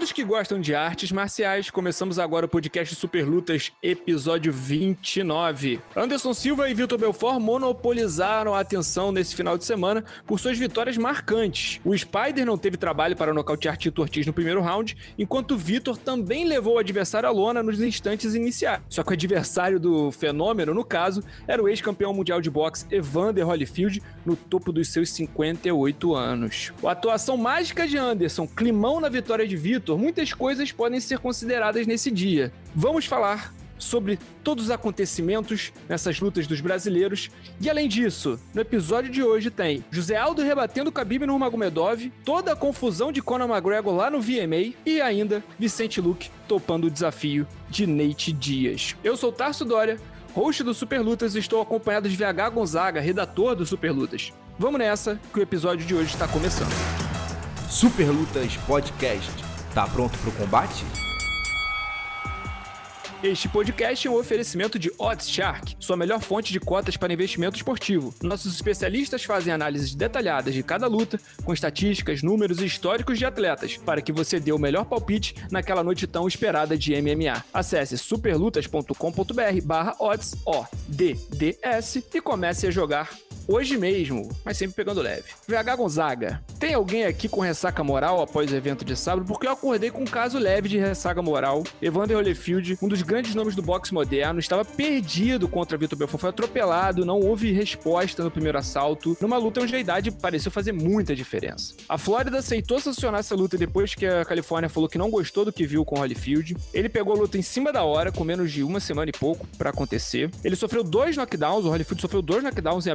todos que gostam de artes marciais, começamos agora o podcast Super Lutas, episódio 29. Anderson Silva e Vitor Belfort monopolizaram a atenção nesse final de semana por suas vitórias marcantes. O Spider não teve trabalho para nocautear Tito Ortiz no primeiro round, enquanto Vitor também levou o adversário à lona nos instantes iniciais. Só que o adversário do fenômeno, no caso, era o ex-campeão mundial de boxe Evander Holyfield, no topo dos seus 58 anos. A atuação mágica de Anderson, climão na vitória de Vitor, muitas coisas podem ser consideradas nesse dia. Vamos falar sobre todos os acontecimentos nessas lutas dos brasileiros. E além disso, no episódio de hoje tem José Aldo rebatendo Khabib no Magomedov, toda a confusão de Conor McGregor lá no VMA e ainda Vicente Luque topando o desafio de Nate Dias. Eu sou Tarso Dória, host do Super Lutas e estou acompanhado de VH Gonzaga, redator do Super Lutas. Vamos nessa, que o episódio de hoje está começando. Super Lutas Podcast. Tá pronto pro combate? Este podcast é um oferecimento de Oddshark, sua melhor fonte de cotas para investimento esportivo. Nossos especialistas fazem análises detalhadas de cada luta, com estatísticas, números e históricos de atletas, para que você dê o melhor palpite naquela noite tão esperada de MMA. Acesse superlutas.com.br barra odds, O-D-D-S, e comece a jogar hoje mesmo, mas sempre pegando leve. VH Gonzaga, tem alguém aqui com ressaca moral após o evento de sábado? Porque eu acordei com um caso leve de ressaca moral. Evander Holyfield, um dos grandes nomes do boxe moderno, estava perdido contra Vitor Belfort, foi atropelado, não houve resposta no primeiro assalto, numa luta onde a idade pareceu fazer muita diferença. A Flórida aceitou sancionar essa luta depois que a Califórnia falou que não gostou do que viu com Holyfield. Ele pegou a luta em cima da hora, com menos de uma semana e pouco para acontecer. Ele sofreu dois knockdowns, o Holyfield sofreu dois knockdowns em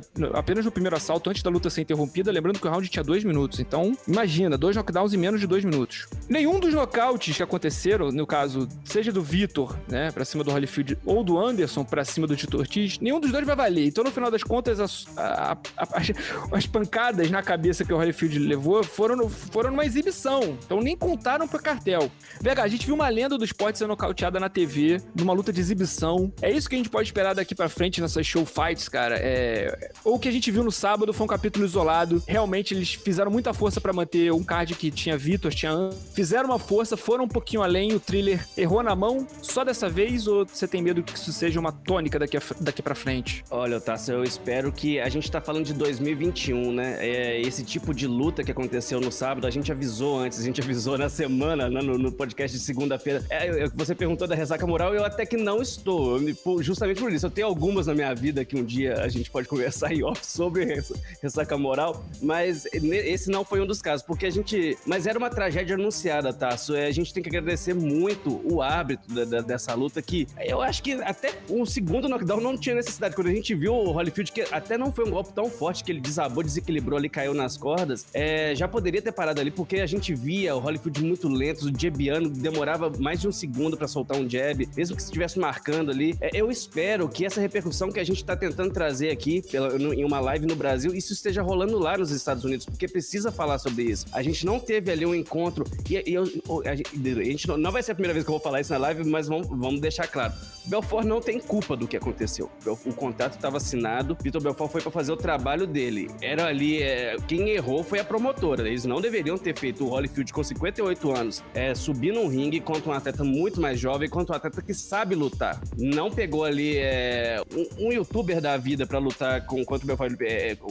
apenas no primeiro assalto, antes da luta ser interrompida, lembrando que o round tinha dois minutos. Então, imagina, dois knockdowns em menos de dois minutos. Nenhum dos nocautes que aconteceram, no caso, seja do Vitor, né, pra cima do Holyfield, ou do Anderson pra cima do Tito Ortiz, nenhum dos dois vai valer. Então, no final das contas, as, a, a, as, as, pancadas na cabeça que o Holyfield levou foram, no, foram numa exibição. Então, nem contaram pro cartel. Vega, a gente viu uma lenda do esporte sendo nocauteada na TV, numa luta de exibição. É isso que a gente pode esperar daqui pra frente nessas show fights, cara. É... Ou que a gente viu no sábado foi um capítulo isolado. Realmente eles fizeram muita força para manter um card que tinha Vitor, tinha An. Fizeram uma força, foram um pouquinho além. O thriller errou na mão só dessa vez ou você tem medo que isso seja uma tônica daqui, daqui para frente? Olha, Tassi, eu espero que a gente tá falando de 2021, né? É, esse tipo de luta que aconteceu no sábado, a gente avisou antes, a gente avisou na semana, né, no, no, podcast de segunda-feira. É, você perguntou da ressaca moral, eu até que não estou. Justamente por isso, eu tenho algumas na minha vida que um dia a gente pode conversar em off sobre ressaca moral, mas esse não foi um dos casos, porque a gente. Mas era uma tragédia anunciada, Tasso. É, a gente tem que agradecer muito o árbitro da, dessa luta, que eu acho que até um segundo knockdown não tinha necessidade. Quando a gente viu o Holyfield, que até não foi um golpe tão forte que ele desabou, desequilibrou ali, caiu nas cordas, é, já poderia ter parado ali, porque a gente via o Holyfield muito lento, o jabiano demorava mais de um segundo para soltar um jab, mesmo que estivesse marcando ali. É, eu espero que essa repercussão que a gente tá tentando trazer aqui pela, no, em uma live no Brasil, isso esteja rolando lá nos Estados Unidos, porque precisa falar sobre isso. A gente não teve ali um encontro, e, e eu, a, gente, não, não, vai ser a primeira vez que eu vou falar isso na live, mas vamos, vamos deixar claro. Belfort não tem culpa do que aconteceu. O contrato estava assinado, Vitor Belfort foi para fazer o trabalho dele. Era ali, é, quem errou foi a promotora. Eles não deveriam ter feito o Holyfield com 58 anos é, subir num ringue contra um atleta muito mais jovem, contra um atleta que sabe lutar. Não pegou ali é, um, um, youtuber da vida para lutar com, contra o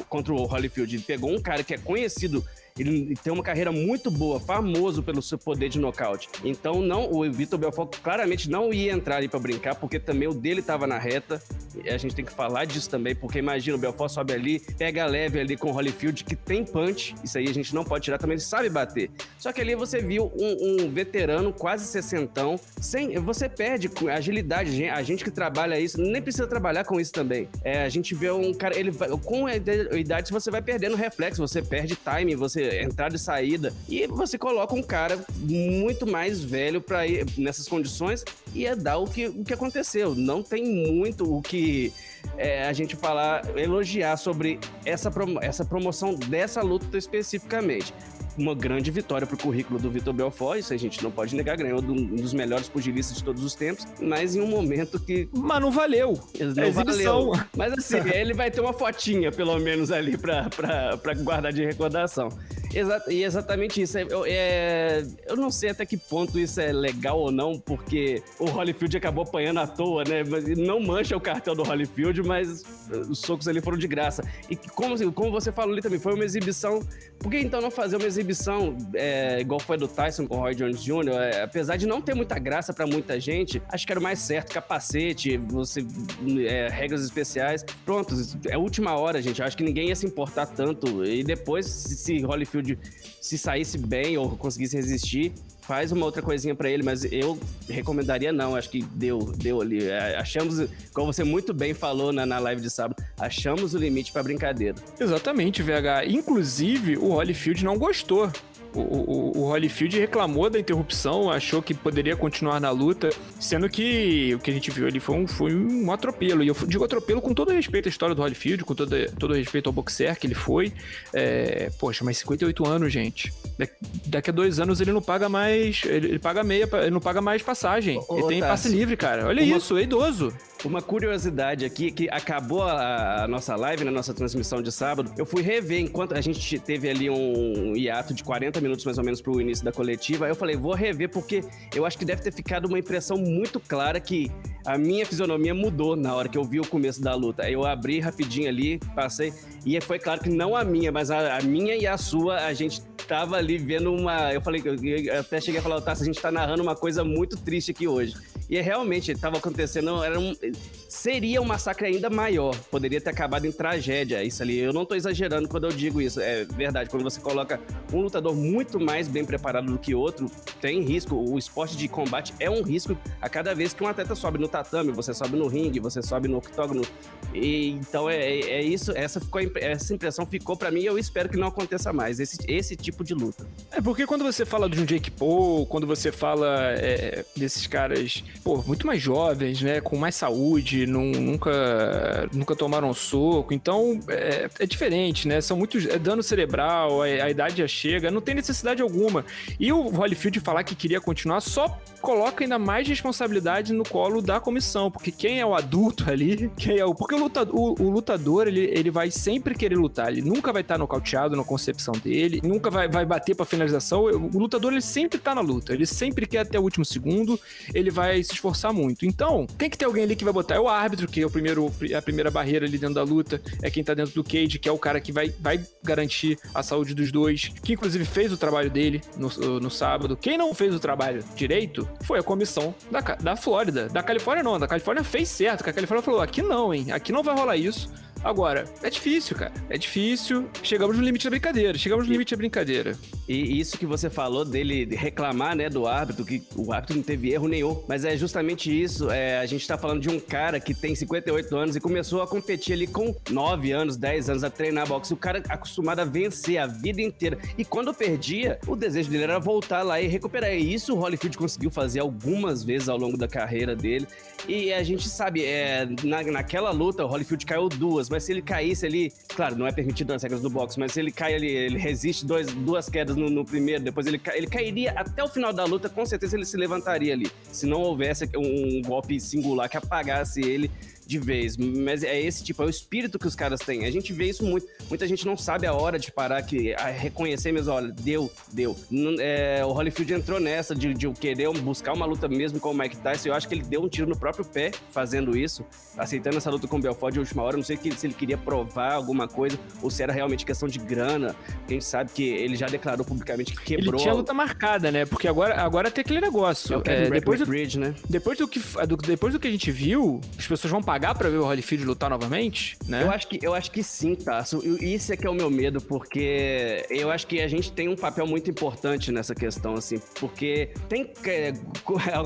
contra o Holyfield. Ele pegou um cara que é conhecido ele tem uma carreira muito boa, famoso pelo seu poder de nocaute. Então, não, o Vitor Belfort claramente não ia entrar ali para brincar, porque também o dele tava na reta. E a gente tem que falar disso também, porque imagina, o Belfort sobe ali, pega leve ali com o Holyfield, que tem punch. Isso aí a gente não pode tirar também, ele sabe bater. Só que ali você viu um, um veterano, quase sessentão, sem. Você perde agilidade. A gente que trabalha isso, nem precisa trabalhar com isso também. É, a gente vê um cara, ele vai, com a idade você vai perdendo reflexo, você perde time, você entrada e saída. E você coloca um cara muito mais velho para ir nessas condições e é dar o que, o que aconteceu. Não tem muito o que é, a gente falar, elogiar sobre essa, essa promoção dessa luta especificamente uma grande vitória pro currículo do Vitor Belfort, isso a gente não pode negar, ganhou um dos melhores pugilistas de todos os tempos, mas em um momento que... Mas não valeu, não é valeu. Mas assim, ele vai ter uma fotinha, pelo menos, ali pra guardar de recordação. E exatamente isso. É, é, eu não sei até que ponto isso é legal ou não, porque o Holyfield acabou apanhando à toa, né? Não mancha o cartel do Holyfield, mas os socos ali foram de graça. E como, como você falou ali também, foi uma exibição. Por que então não fazer uma exibição é, igual foi do Tyson com o Roy Jones Jr.? É, apesar de não ter muita graça para muita gente, acho que era o mais certo. Capacete, você é, regras especiais. Pronto, é última hora, gente. Acho que ninguém ia se importar tanto. E depois, se Holyfield se saísse bem ou conseguisse resistir, faz uma outra coisinha para ele, mas eu recomendaria não, acho que deu, deu ali. É, achamos, como você muito bem falou na, na live de sábado, achamos o limite para brincadeira. Exatamente, VH. Inclusive, o Holyfield não gostou o, o, o Holyfield reclamou da interrupção, achou que poderia continuar na luta, sendo que o que a gente viu ali foi um, foi um atropelo. E eu digo atropelo com todo respeito à história do Holyfield, com todo, todo respeito ao boxer que ele foi. É, poxa, mas 58 anos, gente. Daqui a dois anos ele não paga mais. Ele, ele paga meia, ele não paga mais passagem. Ô, ele tem passe livre, cara. Olha uma, isso, é idoso. Uma curiosidade aqui, que acabou a, a nossa live, na né, nossa transmissão de sábado, eu fui rever enquanto a gente teve ali um hiato de 40 minutos mais ou menos pro início da coletiva. Eu falei, vou rever porque eu acho que deve ter ficado uma impressão muito clara que a minha fisionomia mudou na hora que eu vi o começo da luta. Eu abri rapidinho ali, passei, e foi claro que não a minha, mas a, a minha e a sua, a gente tava ali vendo uma. Eu falei, eu até cheguei a falar, tá, a gente tá narrando uma coisa muito triste aqui hoje. E é realmente estava acontecendo, era um, seria um massacre ainda maior, poderia ter acabado em tragédia, isso ali. Eu não estou exagerando quando eu digo isso, é verdade. Quando você coloca um lutador muito mais bem preparado do que outro, tem risco. O esporte de combate é um risco a cada vez que um atleta sobe no tatame, você sobe no ringue, você sobe no octógono. E, então é, é isso, essa, ficou, essa impressão ficou para mim e eu espero que não aconteça mais, esse, esse tipo de luta. É porque quando você fala de um Jake Paul, quando você fala é, desses caras pô, muito mais jovens, né? Com mais saúde, nunca, nunca tomaram soco. Então, é, é diferente, né? São muitos. É dano cerebral, a, a, idade já chega, não tem necessidade alguma. E o Holyfield falar que queria continuar só coloca ainda mais responsabilidade no colo da comissão, porque quem é o adulto ali, quem é o. Porque o lutador, o, o lutador ele, ele vai sempre querer lutar, ele nunca vai estar nocauteado na concepção dele, nunca vai, vai bater pra finalização. O lutador ele sempre tá na luta, ele sempre quer até o último segundo, ele vai se esforçar muito. Então, tem que ter alguém ali que vai botar. É o árbitro, que é o primeiro, a primeira barreira ali dentro da luta. É quem tá dentro do cage, que é o cara que vai, vai garantir a saúde dos dois. Que inclusive fez o trabalho dele no, no sábado. Quem não fez o trabalho direito foi a comissão da, da Flórida. Da Califórnia não, da Califórnia fez certo. Que a Califórnia falou: aqui não, hein? Aqui não vai rolar isso. Agora, é difícil, cara. É difícil. Chegamos no limite da brincadeira. Chegamos no limite da brincadeira. E isso que você falou dele reclamar, né, do árbitro, que o árbitro não teve erro nenhum. Mas é justamente isso. É, a gente tá falando de um cara que tem 58 anos e começou a competir ali com 9 anos, 10 anos, a treinar boxe. O cara acostumado a vencer a vida inteira. E quando perdia, o desejo dele era voltar lá e recuperar. E isso o Holyfield conseguiu fazer algumas vezes ao longo da carreira dele. E a gente sabe, é, na, naquela luta, o Holyfield caiu duas, mas se ele caísse ali, claro, não é permitido nas regras do boxe, mas se ele cai ali, ele resiste dois, duas quedas no, no, primeiro, depois ele, ele cairia até o final da luta, com certeza ele se levantaria ali. Se não houvesse um golpe singular que apagasse ele de vez. Mas é esse tipo, é o espírito que os caras têm. A gente vê isso muito. Muita gente não sabe a hora de parar, que a reconhecer mesmo, olha, deu, deu. É, o Holyfield entrou nessa de, de querer buscar uma luta mesmo com o Mike Tyson. Eu acho que ele deu um tiro no próprio pé fazendo isso, aceitando essa luta com o Belfort de última hora. Não sei se ele queria provar alguma coisa ou se era realmente questão de grana. A gente sabe que ele já declarou publicamente que quebrou. Ele tinha luta marcada, né? Porque agora, agora tem aquele negócio. É, é depois, do, Bridge, né? depois, do que, do, depois do que a gente viu, as pessoas vão pagar pra ver o Holyfield lutar novamente, né? Eu acho que, eu acho que sim, Tasso. Isso é que é o meu medo, porque eu acho que a gente tem um papel muito importante nessa questão, assim, porque tem é,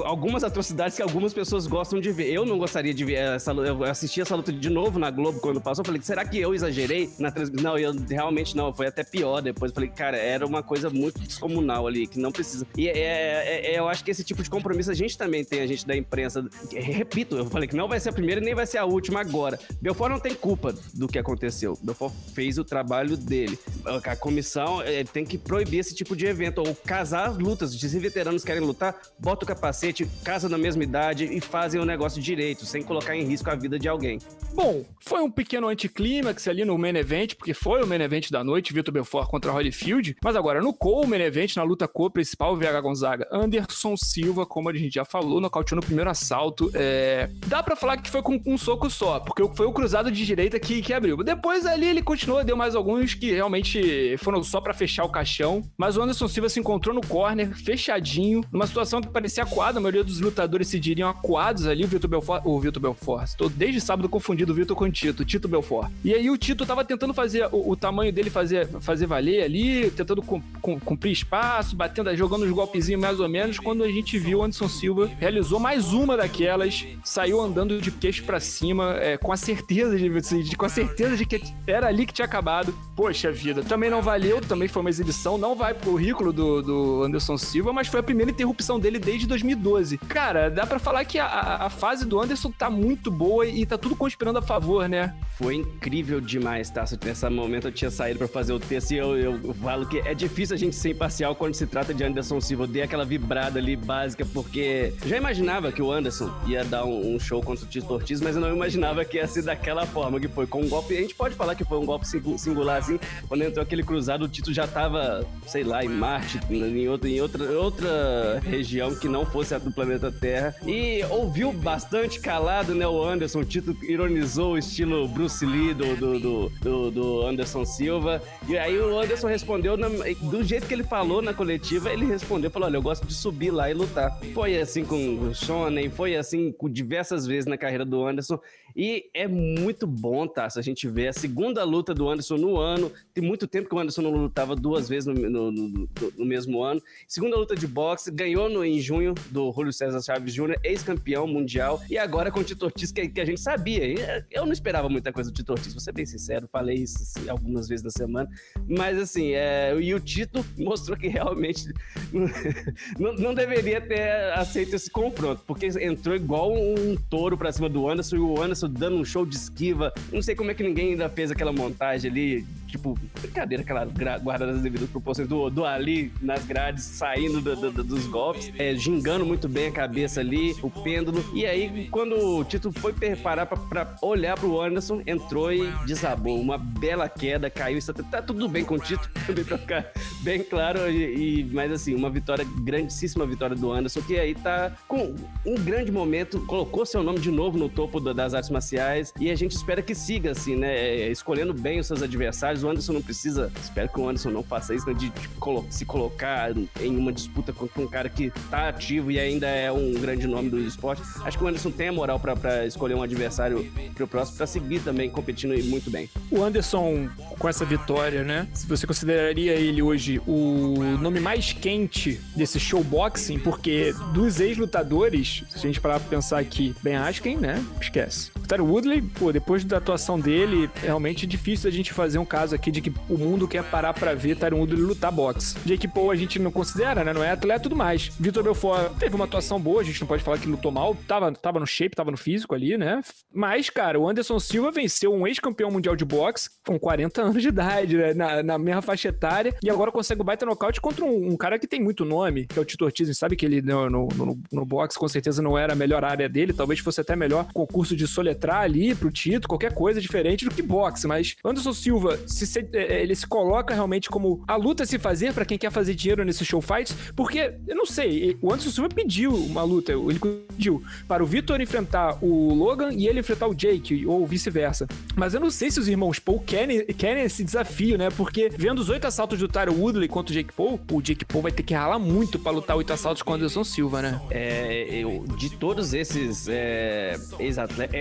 algumas atrocidades que algumas pessoas gostam de ver. Eu não gostaria de ver essa Eu assisti essa luta de novo na Globo quando passou. Eu falei, será que eu exagerei na transmissão? Não, eu realmente não. Foi até pior depois. Eu falei, cara, era uma coisa muito descomunal ali, que não precisa. E é, é, é, eu acho que esse tipo de compromisso a gente também tem, a gente da imprensa. Repito, eu falei que não vai ser a primeira nem vai ser a última agora. Belfort não tem culpa do que aconteceu. Belfort fez o trabalho dele. A comissão é, tem que proibir esse tipo de evento, ou casar as lutas. Se veteranos querem lutar, bota o capacete, casa na mesma idade e fazem o negócio direito, sem colocar em risco a vida de alguém. Bom, foi um pequeno anticlímax ali no main event, porque foi o main event da noite, Vitor Belfort contra Holyfield. Mas agora, no co main event, na luta co principal, VH Gonzaga, Anderson Silva, como a gente já falou, nocauteou no primeiro assalto. É... Dá para falar que foi com um soco só, porque foi o cruzado de direita que, que abriu. Depois ali ele continuou, deu mais alguns que realmente foram só para fechar o caixão. Mas o Anderson Silva se encontrou no corner, fechadinho, numa situação que parecia acuada. A maioria dos lutadores se diriam acuados ali. O Vitor Belfort, o Vitor Belfort, estou desde sábado confundido o Vitor com o Tito, Tito Belfort. E aí o Tito tava tentando fazer o, o tamanho dele fazer, fazer valer ali, tentando com, com, cumprir espaço, batendo, jogando os golpezinhos mais ou menos. Quando a gente viu o Anderson Silva realizou mais uma daquelas, saiu andando de queixo para cima, é, com a certeza de, de, com a certeza de que era ali que tinha acabado. Poxa vida, também não valeu, também foi uma exibição, não vai pro currículo do, do Anderson Silva, mas foi a primeira interrupção dele desde 2012. Cara, dá para falar que a, a, fase do Anderson tá muito boa e tá tudo conspirando a favor, né? Foi incrível demais, tá? Nesse momento eu tinha saído para fazer o texto e eu, eu, falo que é difícil a gente ser imparcial quando se trata de Anderson Silva. Eu dei aquela vibrada ali básica, porque já imaginava que o Anderson ia dar um, um show contra o Tito Ortiz, mas eu não imaginava que ia ser daquela forma que foi. Com um golpe, a gente pode falar que foi um golpe singular, assim, quando entrou aquele cruzado, o Tito já tava, sei lá, em Marte, em outra, em outra, outra região que não fosse a do planeta Terra. E ouviu bastante calado, né, o Anderson. O Tito ironizou o estilo Bruce Lee do, do, do, do, do Anderson Silva. E aí o Anderson respondeu na, do jeito que ele falou na coletiva, ele respondeu, falou, olha, eu gosto de subir lá e lutar. Foi assim com o Shonen, foi assim com diversas vezes na carreira do Anderson. E é muito bom, tá? Se a gente vê a segunda luta do Anderson no ano. Tem muito tempo que o Anderson não lutava duas vezes no, no, no, no mesmo ano. Segunda luta de boxe, ganhou no, em junho do Julio César Chaves Jr., ex-campeão mundial. E agora com o Tito Ortiz, que, que, a gente sabia. Eu não esperava muita coisa do Tito Ortiz, vou ser bem sincero. Falei isso assim, algumas vezes na semana. Mas assim, é, e o Tito mostrou que realmente não, não deveria ter aceito esse confronto, porque entrou igual um touro pra cima do Anderson e o Anderson dando um show de esquiva. Não sei como é que ninguém ainda fez aquela montagem ali tipo, brincadeira, aquela guarda das devidas proporções do, do Ali nas grades, saindo do, do, dos golpes, é, gingando muito bem a cabeça ali, o pêndulo. E aí, quando o Tito foi preparar pra, pra olhar pro Anderson, entrou e desabou. Uma bela queda, caiu. Isso tá tudo bem com o Tito, também pra ficar bem claro. E, e, mas assim, uma vitória, grandíssima vitória do Anderson, que aí tá com um grande momento, colocou seu nome de novo no topo das artes marciais. E a gente espera que siga, assim, né? É, escolhendo bem os seus adversários mas o Anderson não precisa. Espero que o Anderson não faça isso, né? De, de se colocar em uma disputa contra um cara que tá ativo e ainda é um grande nome do esporte. Acho que o Anderson tem a moral para escolher um adversário pro próximo, para seguir também competindo muito bem. O Anderson, com essa vitória, né? Se você consideraria ele hoje o nome mais quente desse showboxing, porque dos ex-lutadores, se a gente parar pra pensar aqui, Ben Askren, né? Esquece. Tyron Woodley, pô, depois da atuação dele, é realmente difícil a gente fazer um caso aqui de que o mundo quer parar pra ver Tyron Woodley lutar boxe. Jake Paul a gente não considera, né? Não é atleta e tudo mais. Vitor Belfort teve uma atuação boa, a gente não pode falar que lutou mal, tava, tava no shape, tava no físico ali, né? Mas, cara, o Anderson Silva venceu um ex-campeão mundial de boxe com 40 anos de idade, né? Na, na mesma faixa etária, e agora consegue o baita nocaute contra um, um, cara que tem muito nome, que é o Tito Ortiz. Sabe que ele no, no, no, no boxe com certeza não era a melhor área dele, talvez fosse até melhor concurso de soletrar ali pro Tito, qualquer coisa diferente do que boxe, mas Anderson Silva, se, se é, é, ele se coloca realmente como a luta a se fazer para quem quer fazer dinheiro nesse show fights, porque, eu não sei, o Anderson Silva pediu uma luta, ele pediu para o Vitor enfrentar o Logan e ele enfrentar o Jake, ou vice-versa. Mas eu não sei se os irmãos Paul querem, querem esse desafio, né? Porque vendo os oito assaltos do Tyro Woodley contra o Jake Paul, o Jake Paul vai ter que ralar muito para lutar oito assaltos com o Anderson Silva, né? É, eu, de todos esses é, ex-atletas,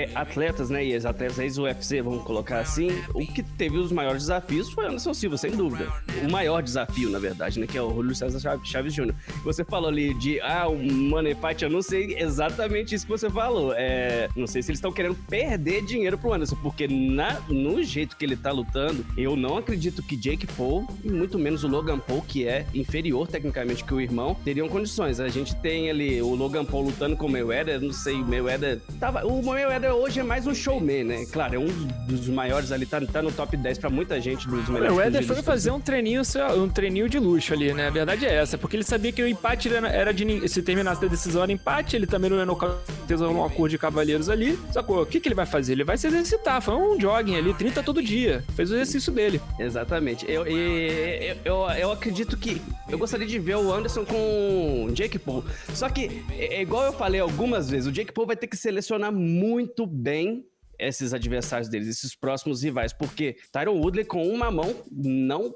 né? E ex-atletas, ex-UFC, vamos colocar assim, o que teve os maiores desafios foi o Anderson Silva, sem dúvida. O maior desafio, na verdade, né? Que é o Julio César Chaves Jr. Você falou ali de, ah, o Money Fight, eu não sei exatamente isso que você falou. É, não sei se eles estão querendo perder dinheiro pro Anderson, porque na, no jeito que ele tá lutando, eu não acredito que Jake Paul, e muito menos o Logan Paul, que é inferior tecnicamente que o irmão, teriam condições. A gente tem ali o Logan Paul lutando com o Mayweather, não sei, o Mayweather tava, o Mayweather hoje hoje é mais um showman, né? Claro, é um dos maiores ali, tá, tá no top 10 pra muita gente dos melhores. O Éder foi fazer um treininho, um treininho de luxo ali, né? A verdade é essa, porque ele sabia que o empate era de. Se terminasse a decisão era empate, ele também não ia no um acordo de cavaleiros ali. Sacou? O que, que ele vai fazer? Ele vai se exercitar. Foi um jogging ali, 30 todo dia. Fez o exercício dele. Exatamente. Eu, eu, eu, eu acredito que. Eu gostaria de ver o Anderson com Jake Paul. Só que, é, é igual eu falei algumas vezes, o Jake Paul vai ter que selecionar muito bem bem esses adversários deles, esses próximos rivais, porque Tyron Woodley com uma mão não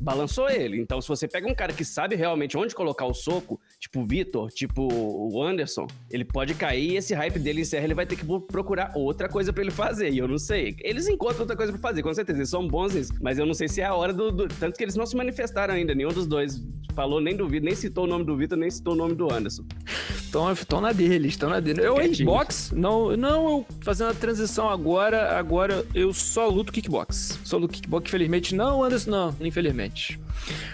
balançou ele. Então, se você pega um cara que sabe realmente onde colocar o soco, tipo o Vitor, tipo o Anderson, ele pode cair e esse hype dele encerra, ele vai ter que procurar outra coisa para ele fazer. E eu não sei. Eles encontram outra coisa para fazer, com certeza. Eles são bons nisso. Mas eu não sei se é a hora do, do, Tanto que eles não se manifestaram ainda, nenhum dos dois falou nem do Vitor, nem citou o nome do Vitor, nem citou o nome do Anderson. Estão na deles, estão na deles. Eu, Xbox, não, não, eu fazendo a transição agora, agora eu só luto kickbox. Só luto kickbox, infelizmente. Não, Anderson, não, infelizmente.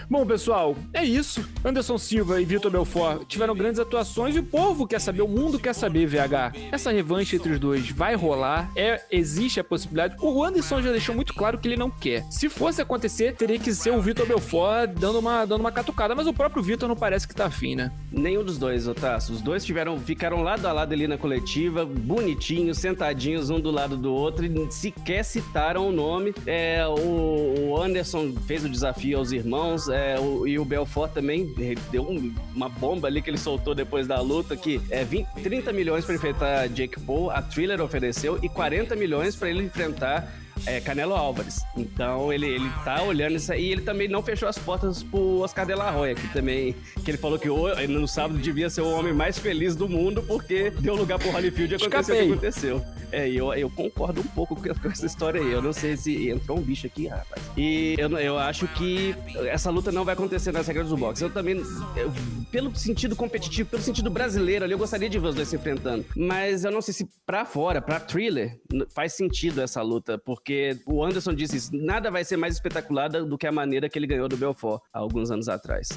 Bom, pessoal, é isso. Anderson Silva e Vitor Belfort tiveram grandes atuações e o povo quer saber, o mundo quer saber, VH. Essa revanche entre os dois vai rolar? É, existe a possibilidade? O Anderson já deixou muito claro que ele não quer. Se fosse acontecer, teria que ser o Vitor Belfort dando uma, dando uma catucada, mas o próprio Vitor não parece que tá afim, né? Nenhum dos dois, Otaço. Os dois tiveram, ficaram lado a lado ali na coletiva, bonitinhos, sentadinhos um do lado do outro e sequer citaram o nome. É, o, Anderson fez o desafio aos irmãos irmãos, é, o, e o Belfort também deu um, uma bomba ali que ele soltou depois da luta, que é 20, 30 milhões para enfrentar Jake Paul, a Thriller ofereceu, e 40 milhões para ele enfrentar é, Canelo Álvares. Então ele, ele tá olhando isso aí. E ele também não fechou as portas pro Oscar de la Hoya, que também. Que ele falou que no sábado devia ser o homem mais feliz do mundo, porque deu lugar pro Holyfield e aconteceu o que aconteceu. É, eu, eu concordo um pouco com, essa história aí. Eu não sei se entrou um bicho aqui, rapaz. E eu, eu acho que essa luta não vai acontecer nas regras do boxe. Eu também, eu, pelo sentido competitivo, pelo sentido brasileiro ali, eu gostaria de ver os dois se enfrentando. Mas eu não sei se pra fora, pra thriller, faz sentido essa luta, porque porque o Anderson disse isso, nada vai ser mais espetacular do que a maneira que ele ganhou do Belfort há alguns anos atrás.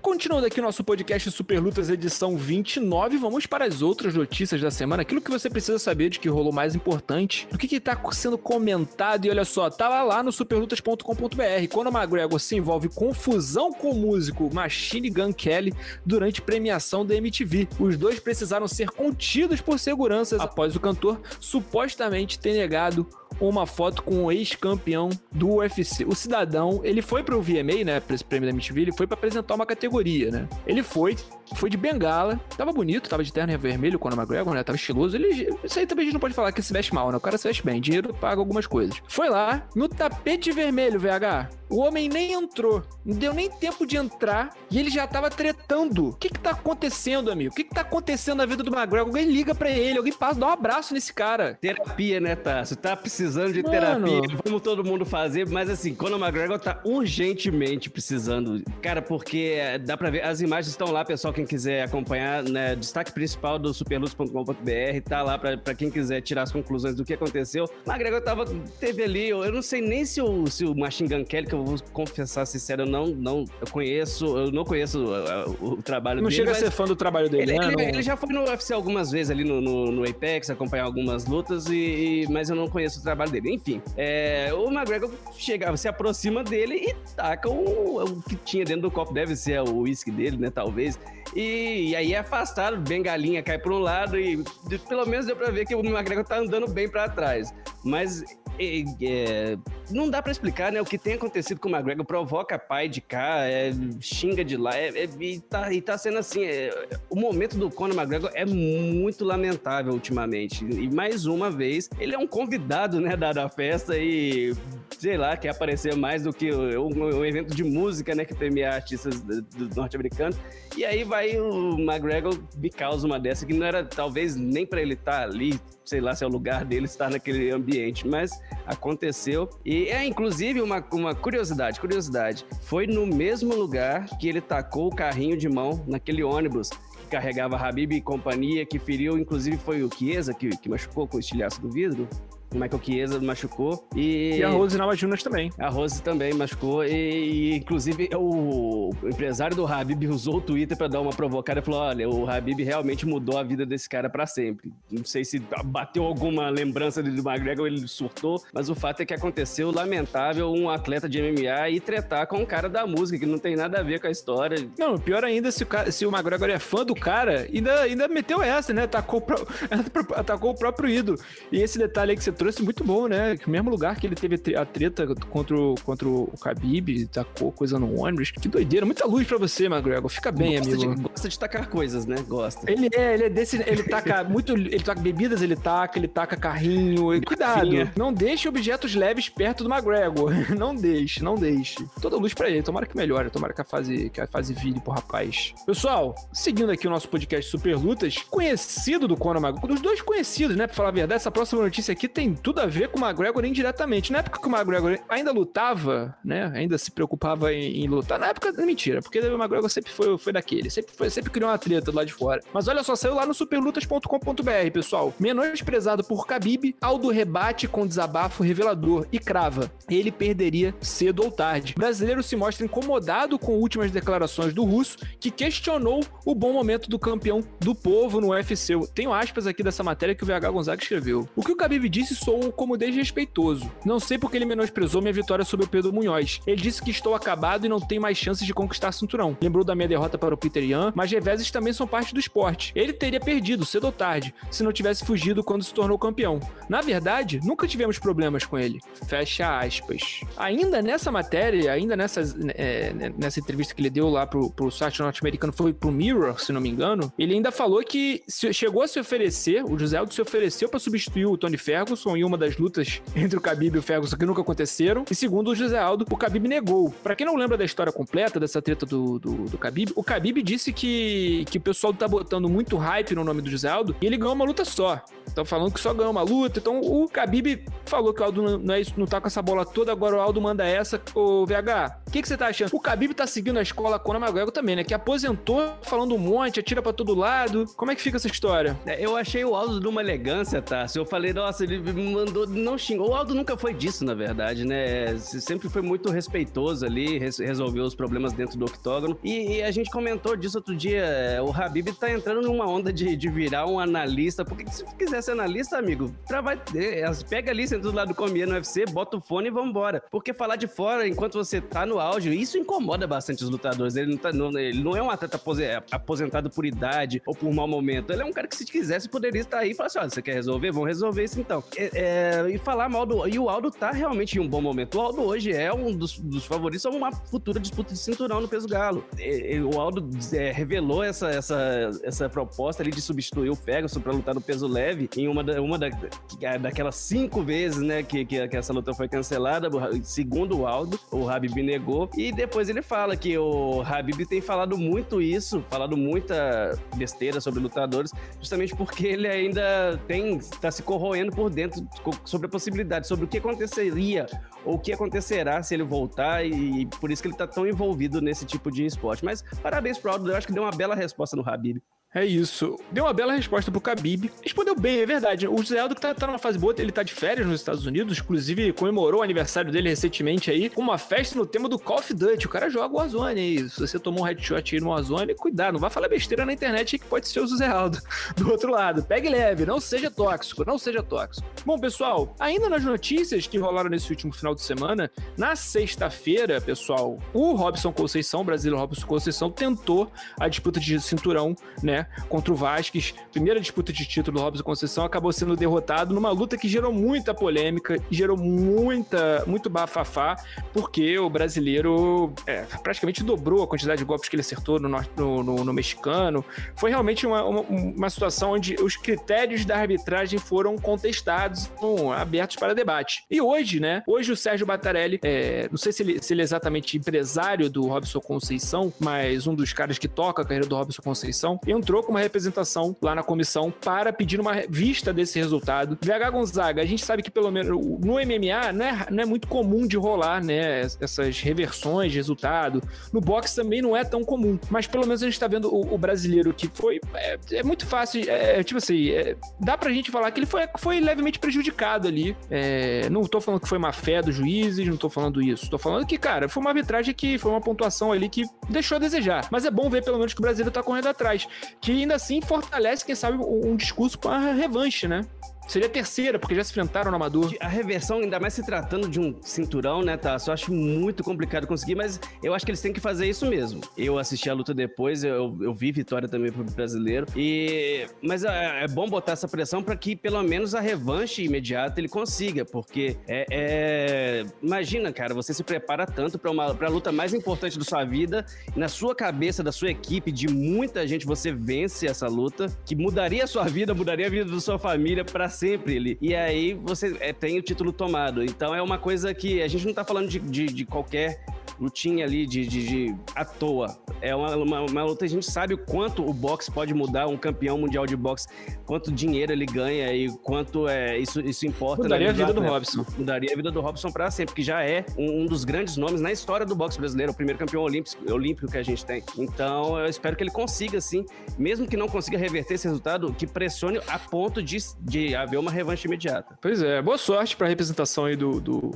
Continuando aqui nosso podcast Super Lutas edição 29, vamos para as outras notícias da semana. Aquilo que você precisa saber de que rolou mais importante, do que está sendo comentado. E olha só, tava lá no superlutas.com.br. Quando o McGregor se envolve confusão com o músico Machine Gun Kelly durante premiação da MTV. Os dois precisaram ser contidos por seguranças após o cantor supostamente ter negado uma foto com o ex-campeão do UFC. O cidadão, ele foi pro VMA, né, pra esse prêmio da MTV, ele foi para apresentar uma categoria, né? Ele foi, foi de bengala, tava bonito, tava de terno vermelho quando o McGregor, né, tava estiloso. Ele, isso aí também a gente não pode falar que se veste mal, né? O cara se veste bem, dinheiro paga algumas coisas. Foi lá, no tapete vermelho, VH, o homem nem entrou, não deu nem tempo de entrar e ele já tava tretando. O que que tá acontecendo, amigo? O que que tá acontecendo na vida do McGregor? Alguém liga para ele, alguém passa, dá um abraço nesse cara. Terapia, né, Tasso? Tá precisando de Mano. terapia. Vamos todo mundo fazer, mas assim, Conor McGregor tá urgentemente precisando. Cara, porque dá pra ver, as imagens estão lá, pessoal, quem quiser acompanhar, né? Destaque principal do superluz.com.br, tá lá pra quem quiser tirar as conclusões do que aconteceu. McGregor tava, teve ali, eu não sei nem se o, se o Machine Gun Kelly, que eu vou confessar sincero, eu não, não eu conheço, eu não conheço o, o, o trabalho não dele. Não chega a ser fã do trabalho dele, ele, né? Ele, ele, já foi no UFC algumas vezes ali no, no, no Apex, acompanhar algumas lutas, e, mas eu não conheço o trabalho dele. Enfim, é, o McGregor chegava, se aproxima dele e taca o, o que tinha dentro do copo, deve ser o uísque dele, né? Talvez. E, e, aí é afastado, bengalinha cai para um lado e pelo menos deu para ver que o McGregor tá andando bem para trás. Mas é, é, não dá para explicar, né? O que tem acontecido com o McGregor provoca pai de cá, é, xinga de lá, é, é, e, tá, e tá sendo assim. É, o momento do Conor McGregor é muito lamentável ultimamente. E mais uma vez, ele é um convidado, né, da, da festa e sei lá, quer aparecer mais do que um, evento de música, né, que premia artistas norte-americanos. E aí vai o McGregor me causa uma dessa que não era talvez nem para ele estar tá ali, sei lá se é o lugar dele estar naquele ambiente, mas aconteceu. E é inclusive uma, uma curiosidade, curiosidade. Foi no mesmo lugar que ele tacou o carrinho de mão naquele ônibus que carregava Habib e companhia, que feriu, inclusive foi o Chiesa que, que machucou com o estilhaço do vidro. O Michael Chiesa machucou. E, e a Rose Namajunas também. A Rose também machucou. E, e, inclusive, o, o empresário do Habib usou o Twitter para dar uma provocada e falou: olha, o Habib realmente mudou a vida desse cara para sempre. Não sei se bateu alguma lembrança do McGregor, ele surtou, mas o fato é que aconteceu, lamentável, um atleta de MMA ir tretar com um cara da música, que não tem nada a ver com a história. Não, pior ainda, se o, cara, se o McGregor é fã do cara, ainda, ainda meteu essa, né? Atacou, atacou o próprio ídolo. E esse detalhe aí que você trouxe, muito bom, né? Que o mesmo lugar que ele teve a treta contra o, contra o Khabib, tacou coisa no ônibus. Que doideira. Muita luz pra você, McGregor. Fica bem, gosta amigo. De, gosta de tacar coisas, né? Gosta. Ele é, ele é desse. Ele taca muito. Ele taca bebidas, ele taca, ele taca carrinho. E, cuidado. Não deixe objetos leves perto do McGregor. Não deixe, não deixe. Toda luz pra ele. Tomara que melhore. Tomara que a fase, que a fase vire pro rapaz. Pessoal, seguindo aqui o nosso podcast Super Lutas, conhecido do Conor McGregor, dos dois conhecidos, né? Pra falar a verdade, essa próxima notícia aqui tem tudo a ver com o McGregor indiretamente. Na época que o McGregor ainda lutava, né? Ainda se preocupava em, em lutar. Na época, mentira, porque o McGregor sempre foi, foi daquele. Sempre, foi, sempre criou uma treta lado de fora. Mas olha só, saiu lá no superlutas.com.br, pessoal. Menosprezado por Khabib, Aldo rebate com desabafo revelador e crava. Ele perderia cedo ou tarde. O brasileiro se mostra incomodado com últimas declarações do russo, que questionou o bom momento do campeão do povo no UFC. Eu tenho aspas aqui dessa matéria que o VH Gonzaga escreveu. O que o Khabib disse soou como desrespeitoso. Não sei porque ele menosprezou minha vitória sobre o Pedro Munhoz. Ele disse que estou acabado e não tenho mais chances de conquistar cinturão. Lembrou da minha derrota para o Peter Yan, mas reveses também são parte do esporte. Ele teria perdido, cedo ou tarde, se não tivesse fugido quando se tornou campeão. Na verdade, nunca tivemos problemas com ele. Fecha aspas. Ainda nessa matéria, ainda nessa, é, nessa entrevista que ele deu lá pro, pro site norte-americano, foi pro Mirror, se não me engano, ele ainda falou que se, chegou a se oferecer, o José Aldo se ofereceu para substituir o Tony Ferguson em uma das lutas entre o Khabib e o Ferguson que nunca aconteceram. E segundo o José Aldo, o Khabib negou. Para quem não lembra da história completa dessa treta do, do, do Khabib, o Khabib disse que, que o pessoal tá botando muito hype no nome do José Aldo e ele ganhou uma luta só. Estão falando que só ganhou uma luta. Então o Khabib falou que o Aldo não, é isso, não tá com essa bola toda, agora o Aldo manda essa. Ô, VH, o que, você tá achando? O Khabib tá seguindo a escola Conor McGregor também, né? Que aposentou falando um monte, atira para todo lado. Como é que fica essa história? É, eu achei o Aldo de uma elegância, tá? Se eu falei, nossa, ele mandou, não xingou. O Aldo nunca foi disso, na verdade, né? Sempre foi muito respeitoso ali, resolveu os problemas dentro do octógono. E, e, a gente comentou disso outro dia. É, o Habib tá entrando numa onda de, de virar um analista. Porque se quiser ser analista, amigo, vai, é, pega ali, senta do lado do comer no UFC, bota o fone e vambora. Porque falar de fora enquanto você tá no áudio, isso incomoda bastante os lutadores. Ele não, tá, não, ele não é um atleta aposentado por idade ou por mau momento. Ele é um cara que, se quisesse, poderia estar aí e falar assim: olha, você quer resolver? Vamos resolver isso então. É, é, e falar mal do. E o Aldo tá realmente em um bom momento. O Aldo hoje é um dos, dos favoritos a uma futura disputa de cinturão no peso galo. E, o Aldo é, revelou essa, essa, essa proposta ali de substituir o Ferguson para lutar no peso leve em uma, da, uma da, daquelas cinco vezes, né, que, que, que, essa luta foi cancelada. Segundo o Aldo, o Habib negou. E depois ele fala que o Habib tem falado muito isso, falado muita besteira sobre lutadores, justamente porque ele ainda tem tá se corroendo por dentro sobre a possibilidade, sobre o que aconteceria ou o que acontecerá se ele voltar e por isso que ele tá tão envolvido nesse tipo de esporte. Mas parabéns pro Aldo, eu acho que deu uma bela resposta no Habib. É isso. Deu uma bela resposta pro Khabib. Respondeu bem, é verdade. O Zé Aldo que tá, tá numa fase boa, ele tá de férias nos Estados Unidos, inclusive comemorou o aniversário dele recentemente aí, com uma festa no tema do Call of Duty. O cara joga o Warzone aí. Se você tomou um headshot aí no Warzone, cuidado, não vai falar besteira na internet que pode ser o Zé Aldo. Do outro lado, pegue leve, não seja tóxico, não seja tóxico. Bom, pessoal, ainda nas notícias que rolaram nesse último final de semana, na sexta-feira, pessoal, o Robson Conceição, o brasileiro Robson Conceição, tentou a disputa de cinturão, né? Contra o Vasquez. Primeira disputa de título do Robson Conceição acabou sendo derrotado numa luta que gerou muita polêmica, gerou muita, muito bafafá, porque o brasileiro é, praticamente dobrou a quantidade de golpes que ele acertou no, no, no, no mexicano. Foi realmente uma, uma, uma, situação onde os critérios da arbitragem foram contestados, abertos para debate. E hoje, né? Hoje o Sérgio Batarelli, é, não sei se ele, se ele é exatamente empresário do Robson Conceição, mas um dos caras que toca a carreira do Robson Conceição, entrou entrou com uma representação lá na comissão para pedir uma vista desse resultado. VH Gonzaga, a gente sabe que pelo menos no MMA não é, não é muito comum de rolar, né, essas reversões de resultado. No boxe também não é tão comum, mas pelo menos a gente tá vendo o, o brasileiro que foi, é, é muito fácil, é, tipo assim, é, dá pra gente falar que ele foi, foi levemente prejudicado ali. É, não tô falando que foi má fé dos juízes, não tô falando isso. Tô falando que, cara, foi uma arbitragem que foi uma pontuação ali que deixou a desejar. Mas é bom ver pelo menos que o brasileiro tá correndo atrás. Que ainda assim fortalece, quem sabe, um, discurso com a revanche, né? Seria a terceira, porque já se enfrentaram no Amador. A reversão, ainda mais se tratando de um cinturão, né, tá? Eu acho muito complicado conseguir, mas eu acho que eles têm que fazer isso mesmo. Eu assisti a luta depois, eu, eu vi vitória também pro brasileiro. E mas é, é bom botar essa pressão para que pelo menos a revanche imediata ele consiga, porque é, é... imagina, cara, você se prepara tanto para uma pra luta mais importante da sua vida, na sua cabeça, da sua equipe, de muita gente, você vence essa luta, que mudaria a sua vida, mudaria a vida da sua família para sempre ali. E aí você é, tem o título tomado. Então é uma coisa que a gente não tá falando de, de, de qualquer lutinha ali de, de, de, à toa. É uma, uma, uma, luta, a gente sabe o quanto o boxe pode mudar, um campeão mundial de boxe, quanto dinheiro ele ganha e quanto é, isso, isso importa. Mudaria a vida do Robson. Mudaria a vida do Robson para sempre, que já é um, um, dos grandes nomes na história do boxe brasileiro, o primeiro campeão olímpico, olímpico que a gente tem. Então eu espero que ele consiga, sim, mesmo que não consiga reverter esse resultado, que pressione a ponto de, de haver uma revanche imediata. Pois é, boa sorte para a representação aí do, do,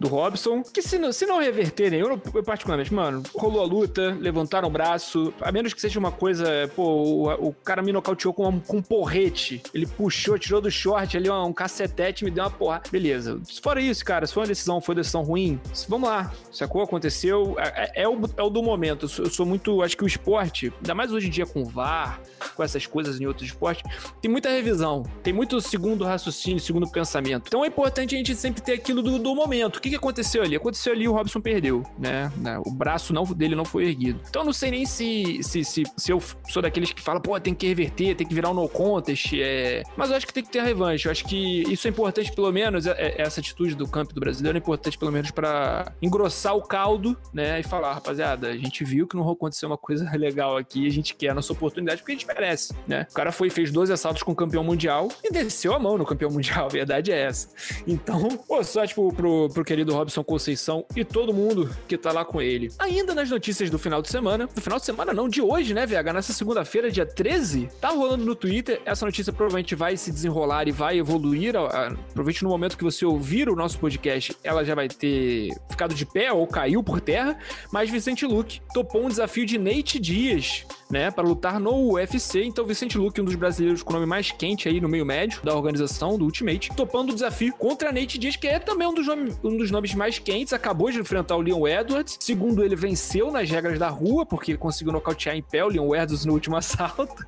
do Robson, que se não, se não reverterem, eu eu particularmente, mano, rolou a luta, levantaram o braço, a menos que seja uma coisa, pô, o, o cara me nocauteou com, um, com um porrete, ele puxou, tirou do short ali um, cacetete, me deu uma porra. Beleza. Fora isso, cara, se foi uma decisão, foi uma decisão ruim, vamos lá, sacou? Aconteceu, é, é, é, o, é o do momento. Eu sou, eu sou, muito, acho que o esporte, ainda mais hoje em dia com VAR, com essas coisas em outros esportes, tem muita revisão, tem muito segundo raciocínio, segundo pensamento. Então é importante a gente sempre ter aquilo do, do momento. O que, que aconteceu ali? Aconteceu ali, o Robson perdeu, né? né? O braço não, dele não foi erguido. Então não sei nem se, se, se, se eu sou daqueles que falam, pô, tem que reverter, tem que virar um no contest. É... Mas eu acho que tem que ter a revanche. Eu acho que isso é importante, pelo menos, é, é, essa atitude do campo do brasileiro é importante, pelo menos, para engrossar o caldo, né? E falar, rapaziada, a gente viu que não aconteceu uma coisa legal aqui, a gente quer a nossa oportunidade porque a gente merece, né? O cara foi fez 12 assaltos com o campeão mundial e desceu a mão no campeão mundial, a verdade é essa. Então, pô, só, tipo, pro, pro querido Robson Conceição e todo mundo que tá lá com ele. Ainda nas notícias do final de semana, do final de semana não, de hoje, né, VH? Nessa segunda-feira, dia 13, tá rolando no Twitter. Essa notícia provavelmente vai se desenrolar e vai evoluir. provavelmente no momento que você ouvir o nosso podcast, ela já vai ter ficado de pé ou caiu por terra. Mas Vicente Luque topou um desafio de Nate Dias né, para lutar no UFC. Então, Vicente Luque, um dos brasileiros com o nome mais quente aí no meio médio da organização, do Ultimate, topando o desafio contra Nate Diaz, que é também um dos, nome, um dos nomes mais quentes, acabou de enfrentar o Leon Edwards. Segundo ele, venceu nas regras da rua, porque conseguiu nocautear em pé o Leon Edwards no último assalto.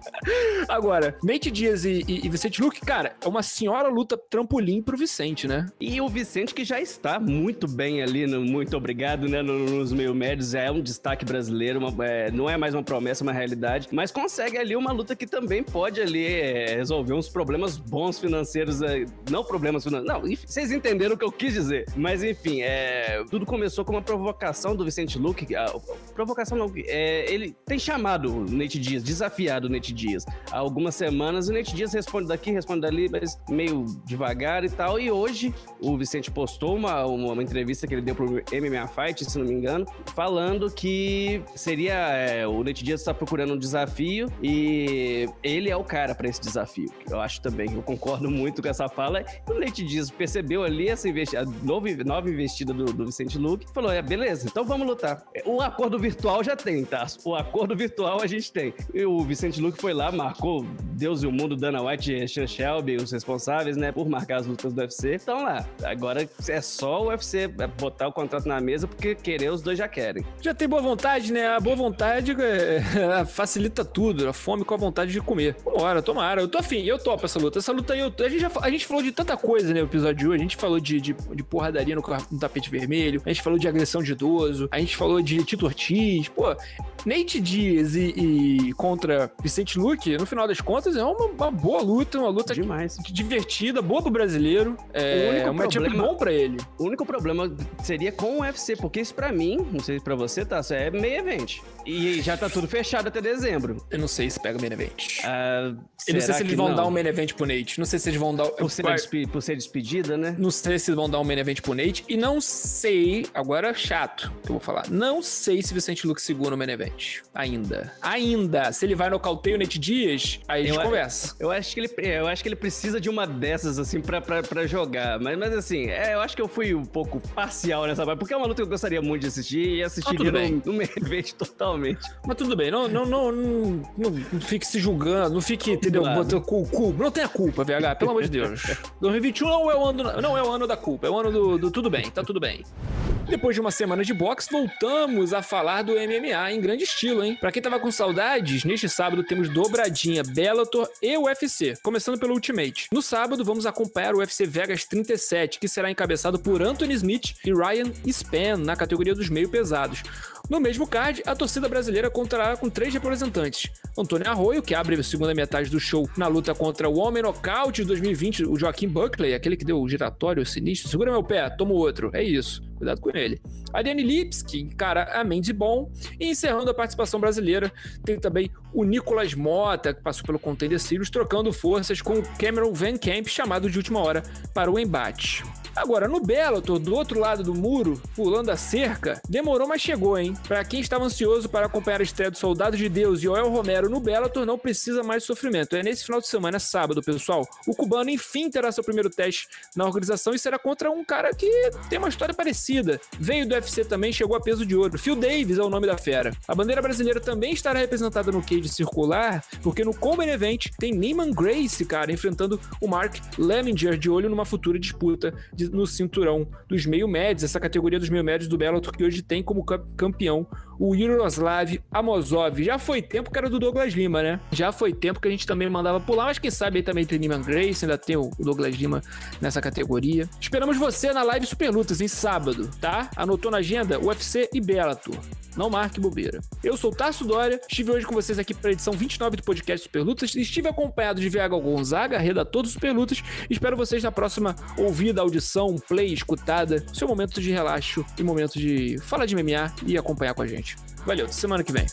Agora, Nate Diaz e, e, e, Vicente Luque, cara, é uma senhora luta trampolim pro Vicente, né? E o Vicente que já está muito bem ali, no, muito obrigado, né, nos meio médios, é um destaque brasileiro, uma, é, não é mais uma promessa, uma realidade realidade, mas consegue ali uma luta que também pode ali é, resolver uns problemas bons financeiros, é, não problemas financeiros, não, enfim, vocês entenderam o que eu quis dizer. Mas enfim, é, tudo começou com uma provocação do Vicente Luque, a, provocação não, é, ele tem chamado o Nate Dias, desafiado o Nate Dias. Há algumas semanas, o Nate Dias responde daqui, responde dali, mas meio devagar e tal, e hoje o Vicente postou uma, uma, uma entrevista que ele deu pro MMA Fight, se não me engano, falando que seria, o Nate Dias está procurando procurando um desafio e ele é o cara para esse desafio. Eu acho também, eu concordo muito com essa fala. O Leite Dias percebeu ali essa investida, nova, investida do, do Vicente Luque falou: é, beleza, então vamos lutar. O acordo virtual já tem, tá? O acordo virtual a gente tem. E o Vicente Luque foi lá, marcou Deus e o Mundo, Dana White e Sean Shelby, os responsáveis, né, por marcar as lutas do UFC. Então lá, agora é só o UFC botar o contrato na mesa porque querer os dois já querem. Já tem boa vontade, né? A boa vontade é, facilita tudo, a fome com a vontade de comer. Vambora, tomara. Eu tô afim, eu topo essa luta. Essa luta aí, eu, a, gente já, a gente falou de tanta coisa né, no episódio de hoje. A gente falou de, de, de porradaria no, no, tapete vermelho, a gente falou de agressão de idoso, a gente falou de Tito Ortiz. Pô, Nate Diaz e, e contra Vicente Luque, no final das contas, é uma, uma boa luta, uma luta Demais. divertida, boa pro brasileiro. É um matchup bom pra ele. O único problema seria com o UFC, porque isso pra mim, não sei se pra você, tá, é meio evento. E já tá tudo fechado até dezembro. Eu não sei se pega o main event. Ah, Eu não sei se eles vão não? dar um main event pro Nate. Não sei se eles vão dar. Por ser, despe- por ser despedida, né? Não sei se vão dar um main event pro Nate. E não sei, agora é chato que eu vou falar. Não sei se Vicente Luke segura o main event. Ainda. Ainda. Se ele vai nocauteio o Nate Dias, aí a gente Eu- conversa. Eu acho que ele, eu acho que ele precisa de uma dessas, assim, pra, pra, pra jogar. Mas, mas assim, é, eu acho que eu fui um pouco parcial nessa parte, porque é uma luta que eu gostaria muito de assistir e assistiria bem. no, no main event totalmente. Mas tudo bem, não, não, não, não, não, fique se julgando, não fique, entendeu? Botando cu, cu- não tenha culpa, VH, pelo amor de Deus. 2021 não é o ano, não é o ano da culpa, é o ano do, do tudo bem, tá tudo bem. Depois de uma semana de boxe, voltamos a falar do MMA em grande estilo, hein? Pra quem tava com saudades, neste sábado temos dobradinha Bellator e UFC, começando pelo Ultimate. No sábado, vamos acompanhar o UFC Vegas 37, que será encabeçado por Anthony Smith e Ryan Span na categoria dos meio pesados. No mesmo card, a torcida brasileira contará com três representantes. Antônio Arroio, que abre a segunda metade do show na luta contra o Homem Nocaute de 2020, o Joaquim Buckley, aquele que deu o giratório sinistro. Segura meu pé, toma outro. É isso. Cuidado com ele. Ariane Lips, que encara a Mandy Bom. E encerrando a participação brasileira, tem também o Nicolas Mota, que passou pelo Contender Series, trocando forças com o Cameron Van Camp, chamado de última hora para o embate. Agora, no Bellator, do outro lado do muro, pulando a cerca, demorou, mas chegou, hein? Pra quem estava ansioso para acompanhar a estreia do Soldado de Deus e Joel Romero no Bellator, não precisa mais sofrimento. É nesse final de semana, sábado, pessoal. O cubano, enfim, terá seu primeiro teste na organização e será contra um cara que tem uma história parecida. Veio do UFC também, chegou a peso de ouro. Phil Davis é o nome da fera. A bandeira brasileira também estará representada no cage circular, porque no Common Event tem Neiman Grace, cara, enfrentando o Mark Lemminger de olho numa futura disputa de- no cinturão dos meio médios, essa categoria dos meio médios do Bellator que hoje tem como ca- campeão o Yaroslav Amozov. Já foi tempo que era do Douglas Lima, né? Já foi tempo que a gente também mandava pular, mas quem sabe aí também tem Neiman Grace, ainda tem o Douglas Lima nessa categoria. Esperamos você na live Super Lutas em sábado, tá? Anotou na agenda UFC e Bellator. Não marque bobeira. Eu sou Tarso Dória, estive hoje com vocês aqui para a edição 29 do podcast Super Lutas. Estive acompanhado de VH Gonzaga, redator do Super Lutas. Espero vocês na próxima ouvida, audição, play, escutada. Seu momento de relaxo e momento de falar de MMA e acompanhar com a gente. Valeu, semana que vem.